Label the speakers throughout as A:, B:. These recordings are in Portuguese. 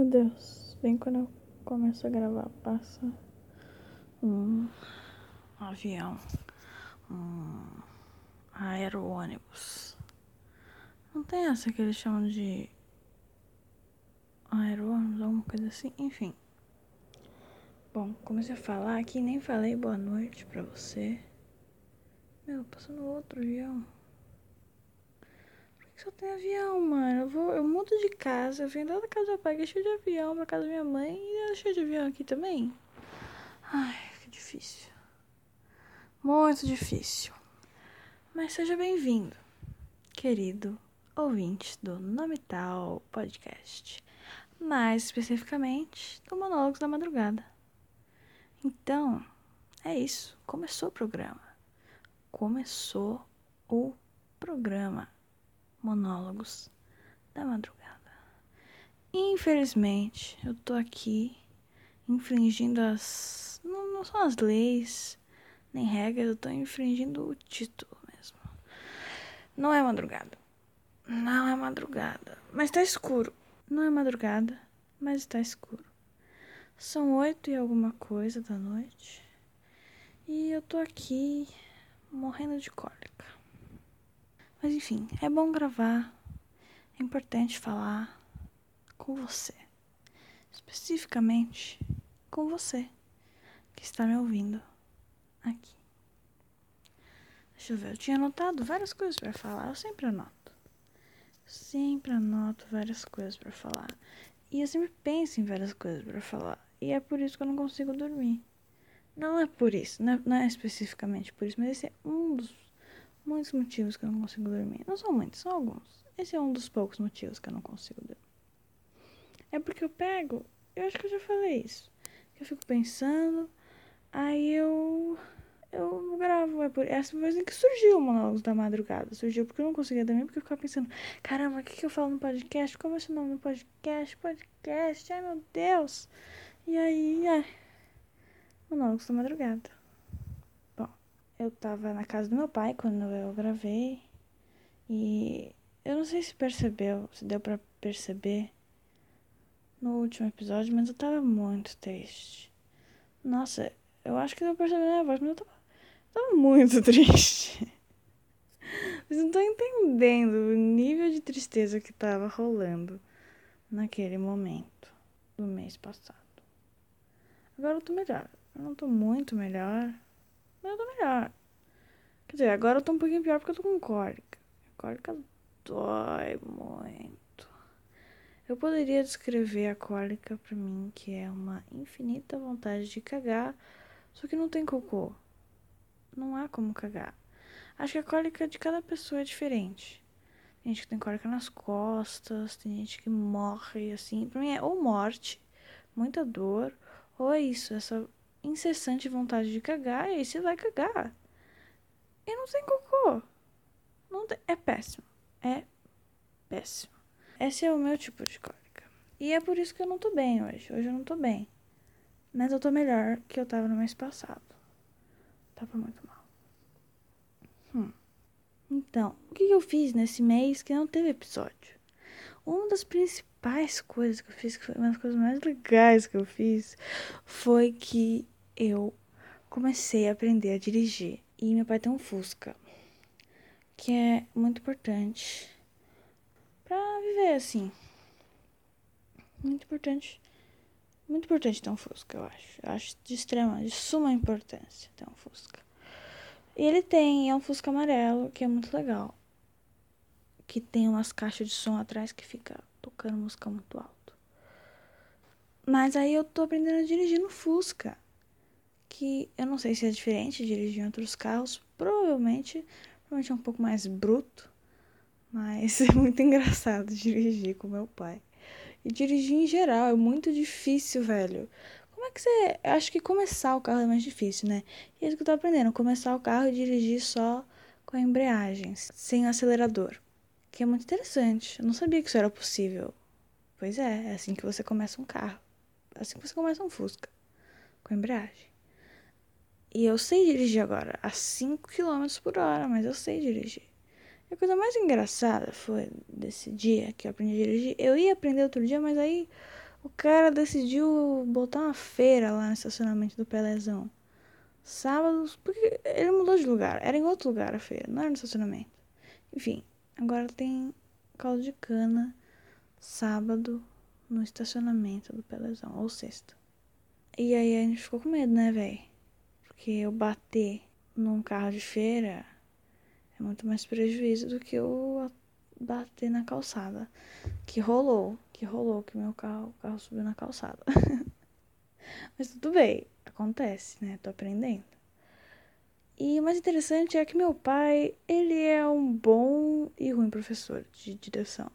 A: Meu Deus, bem quando eu começo a gravar, passa um avião, um aero-ônibus. Não tem essa que eles chamam de aero-ônibus, alguma coisa assim, enfim. Bom, comecei a falar aqui, nem falei boa noite pra você. Meu, passando outro avião só tem avião, mano. Eu, vou, eu mudo de casa, eu venho lá da casa do pai, que é cheio de avião, pra casa da minha mãe, e é cheio de avião aqui também. Ai, que difícil. Muito difícil. Mas seja bem-vindo, querido ouvinte do Nome Tal Podcast. Mais especificamente, do Monólogos da Madrugada. Então, é isso. Começou o programa. Começou o programa monólogos da madrugada. Infelizmente, eu tô aqui infringindo as. Não, não são as leis, nem regras, eu tô infringindo o título mesmo. Não é madrugada. Não é madrugada. Mas tá escuro. Não é madrugada, mas está escuro. São oito e alguma coisa da noite. E eu tô aqui morrendo de cólica. Mas enfim, é bom gravar, é importante falar com você, especificamente com você que está me ouvindo aqui. Deixa eu ver, eu tinha anotado várias coisas para falar, eu sempre anoto. Sempre anoto várias coisas para falar. E eu sempre penso em várias coisas para falar. E é por isso que eu não consigo dormir. Não é por isso, não é, não é especificamente por isso, mas esse é um dos muitos motivos que eu não consigo dormir. Não são muitos, são alguns. Esse é um dos poucos motivos que eu não consigo dormir. É porque eu pego, eu acho que eu já falei isso. Eu fico pensando, aí eu eu gravo. É por essa vez em que surgiu o Monólogos da Madrugada. Surgiu porque eu não conseguia dormir, porque eu ficava pensando, caramba, o que, que eu falo no podcast? Como é o nome do podcast? Podcast, ai meu Deus. E aí, ai, Monólogos da Madrugada eu tava na casa do meu pai quando eu gravei. E eu não sei se percebeu, se deu para perceber no último episódio, mas eu tava muito triste. Nossa, eu acho que deu pra perceber na minha voz, mas eu tava, tava muito triste. Vocês não estão entendendo o nível de tristeza que tava rolando naquele momento do mês passado. Agora eu tô melhor. Eu não tô muito melhor, mas eu tô melhor. Quer dizer, agora eu tô um pouquinho pior porque eu tô com cólica. A cólica dói muito. Eu poderia descrever a cólica pra mim que é uma infinita vontade de cagar, só que não tem cocô. Não há como cagar. Acho que a cólica de cada pessoa é diferente. Tem gente que tem cólica nas costas, tem gente que morre assim. Pra mim é ou morte, muita dor, ou é isso, essa incessante vontade de cagar, e aí você vai cagar. E não tem cocô. Não tem... É péssimo. É péssimo. Esse é o meu tipo de cólica. E é por isso que eu não tô bem hoje. Hoje eu não tô bem. Mas eu tô melhor que eu tava no mês passado. Tava muito mal. Hum. Então, o que eu fiz nesse mês que não teve episódio? Uma das principais coisas que eu fiz, que foi uma das coisas mais legais que eu fiz, foi que eu comecei a aprender a dirigir. E meu pai tem um Fusca, que é muito importante para viver assim. Muito importante. Muito importante ter um Fusca, eu acho. Eu acho de extrema, de suma importância ter um Fusca. E ele tem, é um Fusca amarelo, que é muito legal. Que tem umas caixas de som atrás que fica tocando música muito alto. Mas aí eu tô aprendendo a dirigir no Fusca que eu não sei se é diferente dirigir outros carros, provavelmente, provavelmente é um pouco mais bruto, mas é muito engraçado dirigir com meu pai. E dirigir em geral é muito difícil, velho. Como é que você. Eu acho que começar o carro é mais difícil, né? E é isso que eu tô aprendendo: começar o carro e dirigir só com a embreagem, sem acelerador. Que é muito interessante. Eu não sabia que isso era possível. Pois é, é assim que você começa um carro. É assim que você começa um Fusca. Com a embreagem. E eu sei dirigir agora, a 5 km por hora, mas eu sei dirigir. E a coisa mais engraçada foi desse dia que eu aprendi a dirigir. Eu ia aprender outro dia, mas aí O cara decidiu botar uma feira lá no estacionamento do Pelezão. Sábados, porque ele mudou de lugar. Era em outro lugar a feira, não era no estacionamento. Enfim, agora tem caldo de cana sábado no estacionamento do Pelezão, ou sexta. E aí a gente ficou com medo, né, velho? Porque eu bater num carro de feira é muito mais prejuízo do que eu bater na calçada. Que rolou, que rolou, que meu carro, carro subiu na calçada. Mas tudo bem, acontece, né? Tô aprendendo. E o mais interessante é que meu pai, ele é um bom e ruim professor de direção.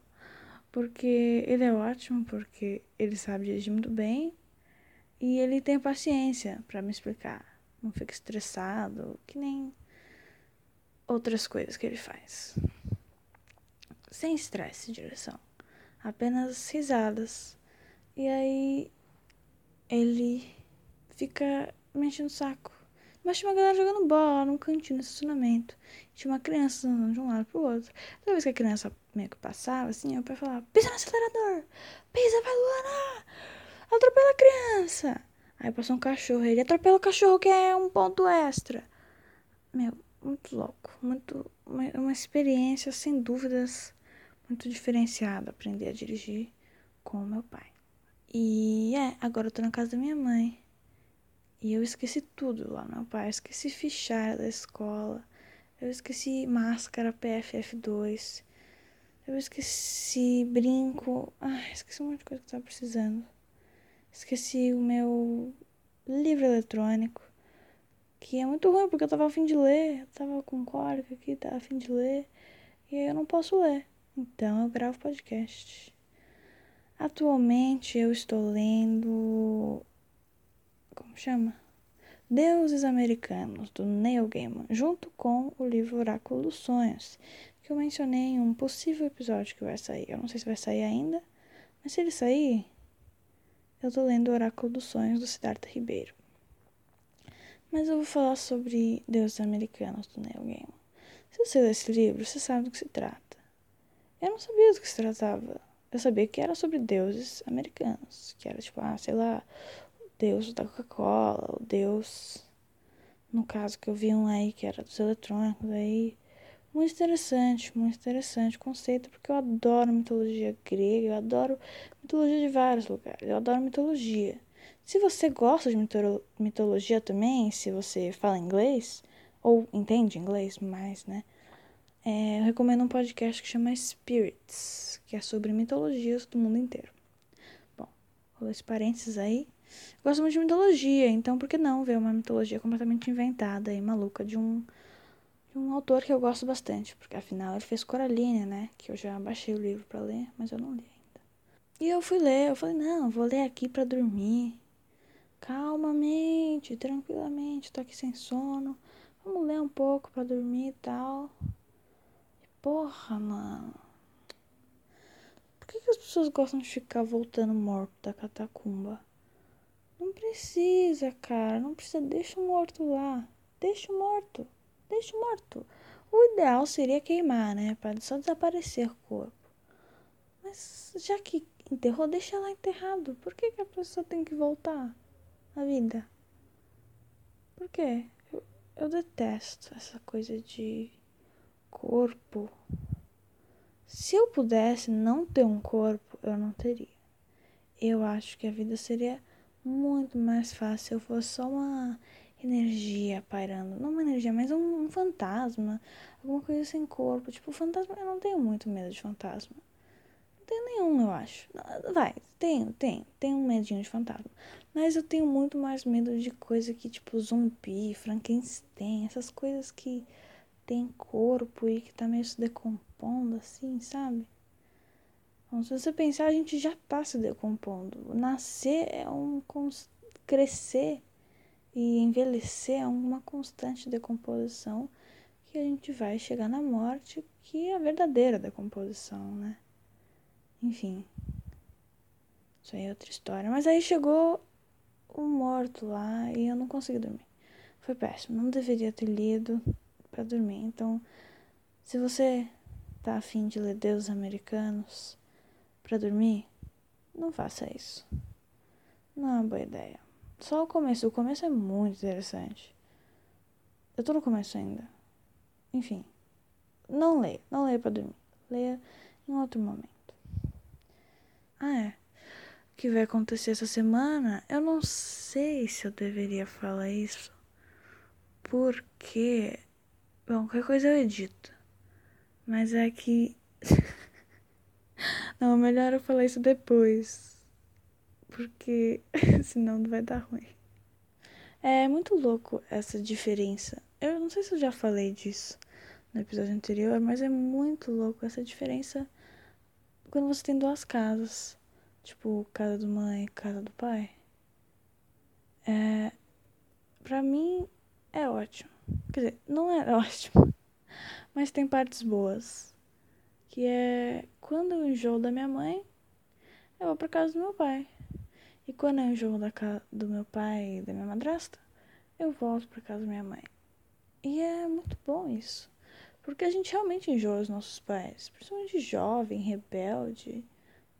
A: Porque ele é ótimo, porque ele sabe dirigir muito bem e ele tem paciência para me explicar. Não fica estressado, que nem outras coisas que ele faz. Sem estresse direção. Apenas risadas. E aí ele fica me enchendo o saco. Mas tinha uma galera jogando bola num cantinho no estacionamento. Tinha uma criança andando de um lado pro outro. Toda vez que a criança meio que passava, assim, o pai falava, pisa no acelerador! Pisa, vai Luana! Atropela a criança! Aí passou um cachorro, ele atropela o cachorro que é um ponto extra. Meu, muito louco. Muito, uma, uma experiência, sem dúvidas, muito diferenciada aprender a dirigir com o meu pai. E é, agora eu tô na casa da minha mãe. E eu esqueci tudo lá meu pai. Eu esqueci fichária da escola. Eu esqueci máscara PFF2. Eu esqueci brinco. Ai, esqueci um monte de coisa que eu tava precisando. Esqueci o meu livro eletrônico. Que é muito ruim, porque eu tava a fim de ler. Eu tava com cólica aqui, tava a fim de ler. E aí eu não posso ler. Então eu gravo podcast. Atualmente eu estou lendo. Como chama? Deuses Americanos, do Neil Gaiman, junto com o livro Oráculo dos Sonhos, que eu mencionei em um possível episódio que vai sair. Eu não sei se vai sair ainda, mas se ele sair, eu tô lendo o Oráculo dos Sonhos do Siddhartha Ribeiro. Mas eu vou falar sobre Deuses Americanos do Neil Gaiman. Se você ler esse livro, você sabe do que se trata. Eu não sabia do que se tratava. Eu sabia que era sobre deuses americanos, que era tipo, ah, sei lá, deus da Coca-Cola, o deus, no caso que eu vi um aí que era dos eletrônicos, aí muito interessante, muito interessante o conceito, porque eu adoro mitologia grega, eu adoro mitologia de vários lugares, eu adoro mitologia. Se você gosta de mitologia também, se você fala inglês, ou entende inglês mais, né? É, eu recomendo um podcast que chama Spirits, que é sobre mitologias do mundo inteiro. Bom, vou esse parênteses aí. Gosto muito de mitologia, então por que não ver uma mitologia completamente inventada e maluca de um, um autor que eu gosto bastante? Porque afinal ele fez Coraline, né? Que eu já baixei o livro para ler, mas eu não li ainda. E eu fui ler, eu falei, não, vou ler aqui para dormir. Calmamente, tranquilamente, tô aqui sem sono. Vamos ler um pouco para dormir e tal. Porra, mano. Por que, que as pessoas gostam de ficar voltando morto da catacumba? Não precisa, cara. Não precisa. Deixa o morto lá. Deixa o morto. Deixa o morto. O ideal seria queimar, né? Para só desaparecer o corpo. Mas já que enterrou, deixa lá enterrado. Por que, que a pessoa tem que voltar à vida? Por quê? Eu, eu detesto essa coisa de corpo. Se eu pudesse não ter um corpo, eu não teria. Eu acho que a vida seria muito mais fácil se eu fosse só uma energia pairando. Não uma energia, mas um, um, fantasma. Alguma coisa sem corpo. Tipo, fantasma, eu não tenho muito medo de fantasma. Não tenho nenhum, eu acho. Vai, tenho, tenho. Tenho um medinho de fantasma. Mas eu tenho muito mais medo de coisa que, tipo, zumbi, Frankenstein, essas coisas que tem corpo e que tá meio se decompondo, assim, sabe? Então, se você pensar, a gente já está se decompondo. Nascer é um. crescer e envelhecer é uma constante decomposição que a gente vai chegar na morte, que é a verdadeira decomposição, né? Enfim. Isso aí é outra história. Mas aí chegou o morto lá e eu não consegui dormir. Foi péssimo. Não deveria ter lido para dormir. Então, se você tá afim de ler Deus Americanos, para dormir, não faça isso. Não é uma boa ideia. Só o começo. O começo é muito interessante. Eu tô no começo ainda. Enfim. Não leia. Não leia pra dormir. Leia em outro momento. Ah, é. O que vai acontecer essa semana? Eu não sei se eu deveria falar isso. Porque. Bom, qualquer coisa eu edito. Mas é que. não, melhor eu falar isso depois. Porque senão não vai dar ruim. É muito louco essa diferença. Eu não sei se eu já falei disso no episódio anterior, mas é muito louco essa diferença quando você tem duas casas. Tipo, casa do mãe, casa do pai. É. Pra mim é ótimo. Quer dizer, não é ótimo. Mas tem partes boas. Que é quando eu enjoo da minha mãe, eu vou pra casa do meu pai. E quando eu enjoo da casa do meu pai e da minha madrasta, eu volto pra casa da minha mãe. E é muito bom isso. Porque a gente realmente enjoa os nossos pais. Principalmente jovem, rebelde,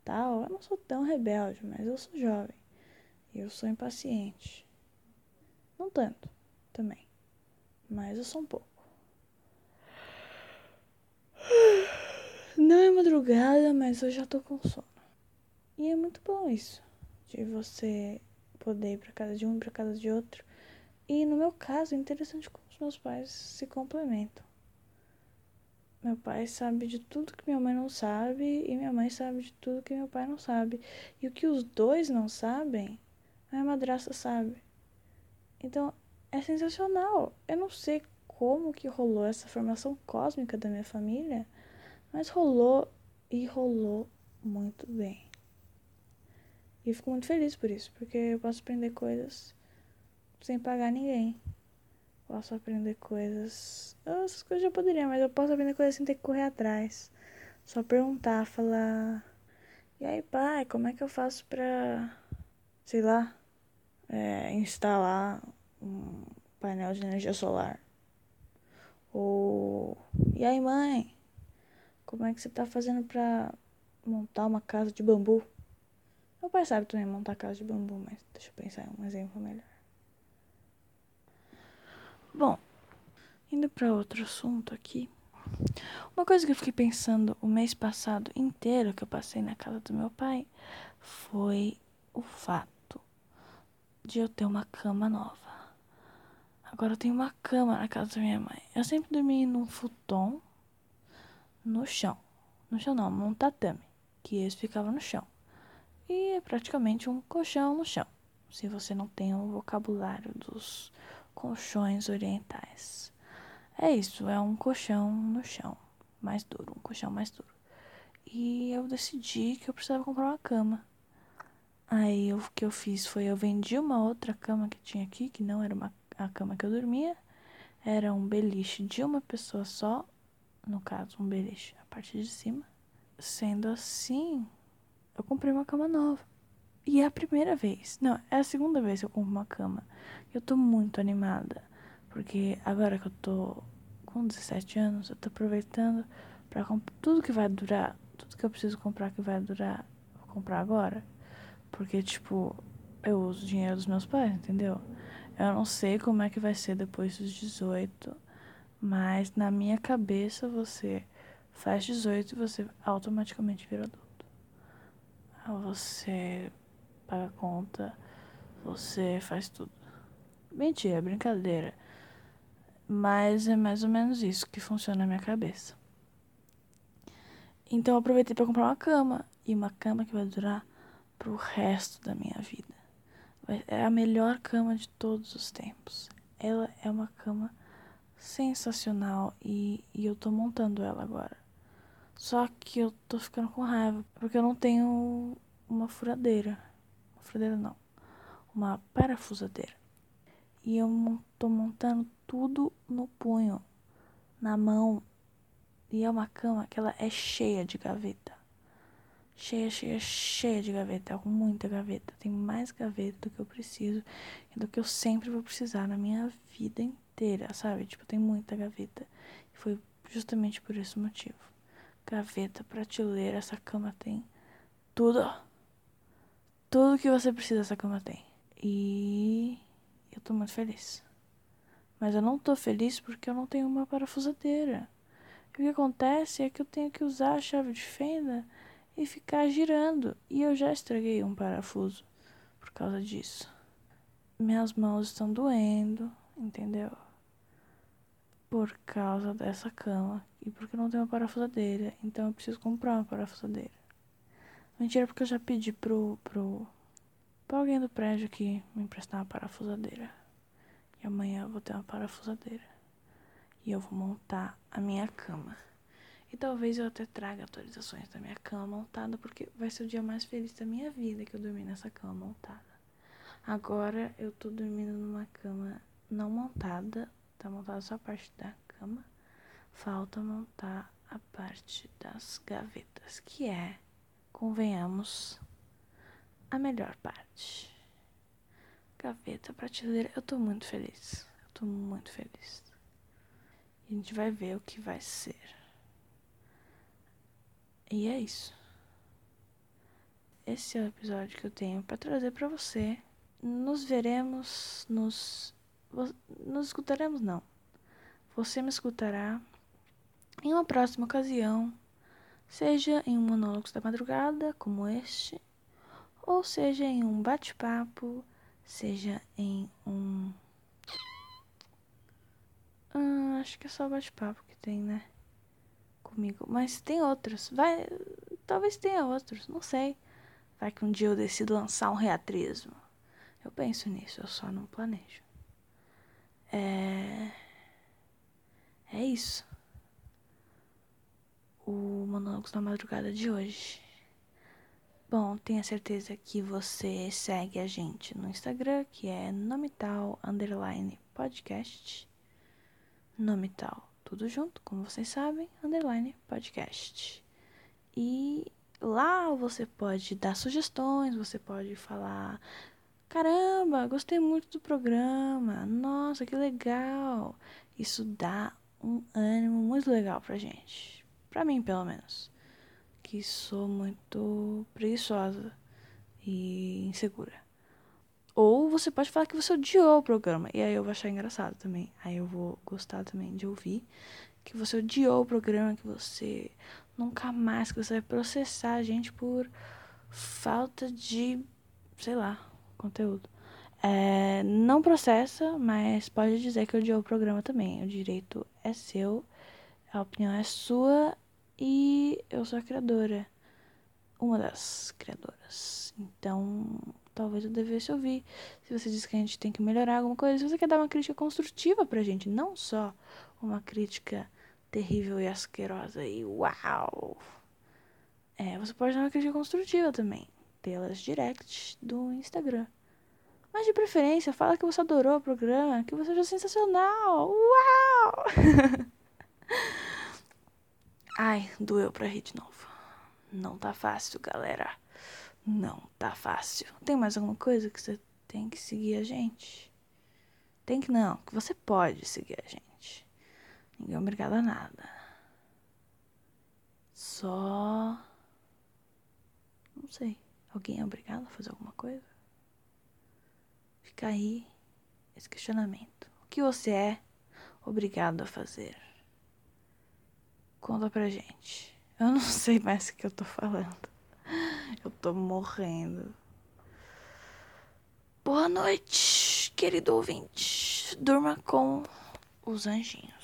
A: tal. Eu não sou tão rebelde, mas eu sou jovem. E eu sou impaciente. Não tanto, também. Mas eu sou um pouco. Não é madrugada, mas eu já tô com sono. E é muito bom isso. De você poder ir pra casa de um e pra casa de outro. E no meu caso, é interessante como os meus pais se complementam. Meu pai sabe de tudo que minha mãe não sabe e minha mãe sabe de tudo que meu pai não sabe. E o que os dois não sabem, a minha madrasta sabe. Então, é sensacional. Eu não sei como que rolou essa formação cósmica da minha família, mas rolou e rolou muito bem. E fico muito feliz por isso, porque eu posso aprender coisas sem pagar ninguém. Posso aprender coisas. Essas coisas eu já poderia, mas eu posso aprender coisas sem ter que correr atrás. Só perguntar, falar. E aí, pai, como é que eu faço pra. Sei lá. É, instalar um painel de energia solar? Ou. E aí, mãe? Como é que você tá fazendo pra montar uma casa de bambu? Meu pai sabe também montar casa de bambu, mas deixa eu pensar um exemplo melhor. Bom, indo para outro assunto aqui. Uma coisa que eu fiquei pensando o mês passado inteiro que eu passei na casa do meu pai foi o fato de eu ter uma cama nova. Agora eu tenho uma cama na casa da minha mãe. Eu sempre dormi num futon no chão. No chão não, num tatame, que esse ficava no chão. E é praticamente um colchão no chão. Se você não tem o vocabulário dos colchões orientais. É isso, é um colchão no chão, mais duro, um colchão mais duro. E eu decidi que eu precisava comprar uma cama. Aí o que eu fiz foi eu vendi uma outra cama que tinha aqui, que não era uma, a cama que eu dormia, era um beliche de uma pessoa só, no caso, um beliche a partir de cima. Sendo assim, eu comprei uma cama nova. E é a primeira vez, não, é a segunda vez que eu compro uma cama. Eu tô muito animada, porque agora que eu tô com 17 anos, eu tô aproveitando para comprar tudo que vai durar, tudo que eu preciso comprar que vai durar, vou comprar agora. Porque, tipo, eu uso o dinheiro dos meus pais, entendeu? Eu não sei como é que vai ser depois dos 18, mas na minha cabeça você faz 18 e você automaticamente vira adulto. Você paga conta, você faz tudo. Mentira, brincadeira. Mas é mais ou menos isso que funciona na minha cabeça. Então eu aproveitei para comprar uma cama. E uma cama que vai durar pro resto da minha vida. É a melhor cama de todos os tempos. Ela é uma cama sensacional e, e eu tô montando ela agora. Só que eu tô ficando com raiva porque eu não tenho uma furadeira furadeira não, uma parafusadeira. E eu tô montando tudo no punho, na mão. E é uma cama que ela é cheia de gaveta. Cheia, cheia, cheia de gaveta, com muita gaveta. Tem mais gaveta do que eu preciso e do que eu sempre vou precisar na minha vida inteira, sabe? Tipo, tem muita gaveta. E foi justamente por esse motivo. Gaveta, prateleira, essa cama tem tudo tudo que você precisa essa cama tem. E eu tô muito feliz. Mas eu não tô feliz porque eu não tenho uma parafusadeira. E o que acontece é que eu tenho que usar a chave de fenda e ficar girando. E eu já estraguei um parafuso por causa disso. Minhas mãos estão doendo, entendeu? Por causa dessa cama. E porque não tenho uma parafusadeira. Então eu preciso comprar uma parafusadeira. Mentira, porque eu já pedi pro, pro, pra alguém do prédio aqui me emprestar uma parafusadeira. E amanhã eu vou ter uma parafusadeira. E eu vou montar a minha cama. E talvez eu até traga atualizações da minha cama montada, porque vai ser o dia mais feliz da minha vida que eu dormi nessa cama montada. Agora eu tô dormindo numa cama não montada, tá montada só a parte da cama. Falta montar a parte das gavetas, que é, convenhamos, a melhor parte. Gaveta, prateleira, eu tô muito feliz. Eu tô muito feliz. A gente vai ver o que vai ser. E é isso. Esse é o episódio que eu tenho para trazer para você. Nos veremos, nos nos escutaremos não. Você me escutará em uma próxima ocasião, seja em um monólogo da madrugada como este, ou seja em um bate-papo, seja em um ah, acho que é só bate-papo que tem, né? comigo. Mas tem outros. Vai. Talvez tenha outros, não sei. Vai que um dia eu decido lançar um reatrismo. Eu penso nisso, eu só não planejo. É. É isso. O Monólogos da Madrugada de hoje. Bom, tenha certeza que você segue a gente no Instagram, que é nomital underline podcast. Nomital tudo junto, como vocês sabem, underline podcast. E lá você pode dar sugestões, você pode falar: caramba, gostei muito do programa, nossa, que legal. Isso dá um ânimo muito legal pra gente, pra mim pelo menos, que sou muito preguiçosa e insegura. Ou você pode falar que você odiou o programa. E aí eu vou achar engraçado também. Aí eu vou gostar também de ouvir que você odiou o programa, que você nunca mais, que você vai processar a gente por falta de, sei lá, conteúdo. É, não processa, mas pode dizer que odiou o programa também. O direito é seu, a opinião é sua e eu sou a criadora. Uma das criadoras. Então, talvez eu devesse ouvir. Se você diz que a gente tem que melhorar alguma coisa, se você quer dar uma crítica construtiva pra gente, não só uma crítica terrível e asquerosa e uau. É, você pode dar uma crítica construtiva também, pelas directs do Instagram. Mas de preferência, fala que você adorou o programa, que você achou sensacional. Uau! Ai, doeu pra rir de novo. Não tá fácil, galera. Não tá fácil. Tem mais alguma coisa que você tem que seguir a gente? Tem que não, que você pode seguir a gente. Ninguém é obrigado a nada. Só. Não sei. Alguém é obrigado a fazer alguma coisa? Fica aí esse questionamento. O que você é obrigado a fazer? Conta pra gente. Eu não sei mais o que eu tô falando. Eu tô morrendo. Boa noite, querido ouvinte. Durma com os anjinhos.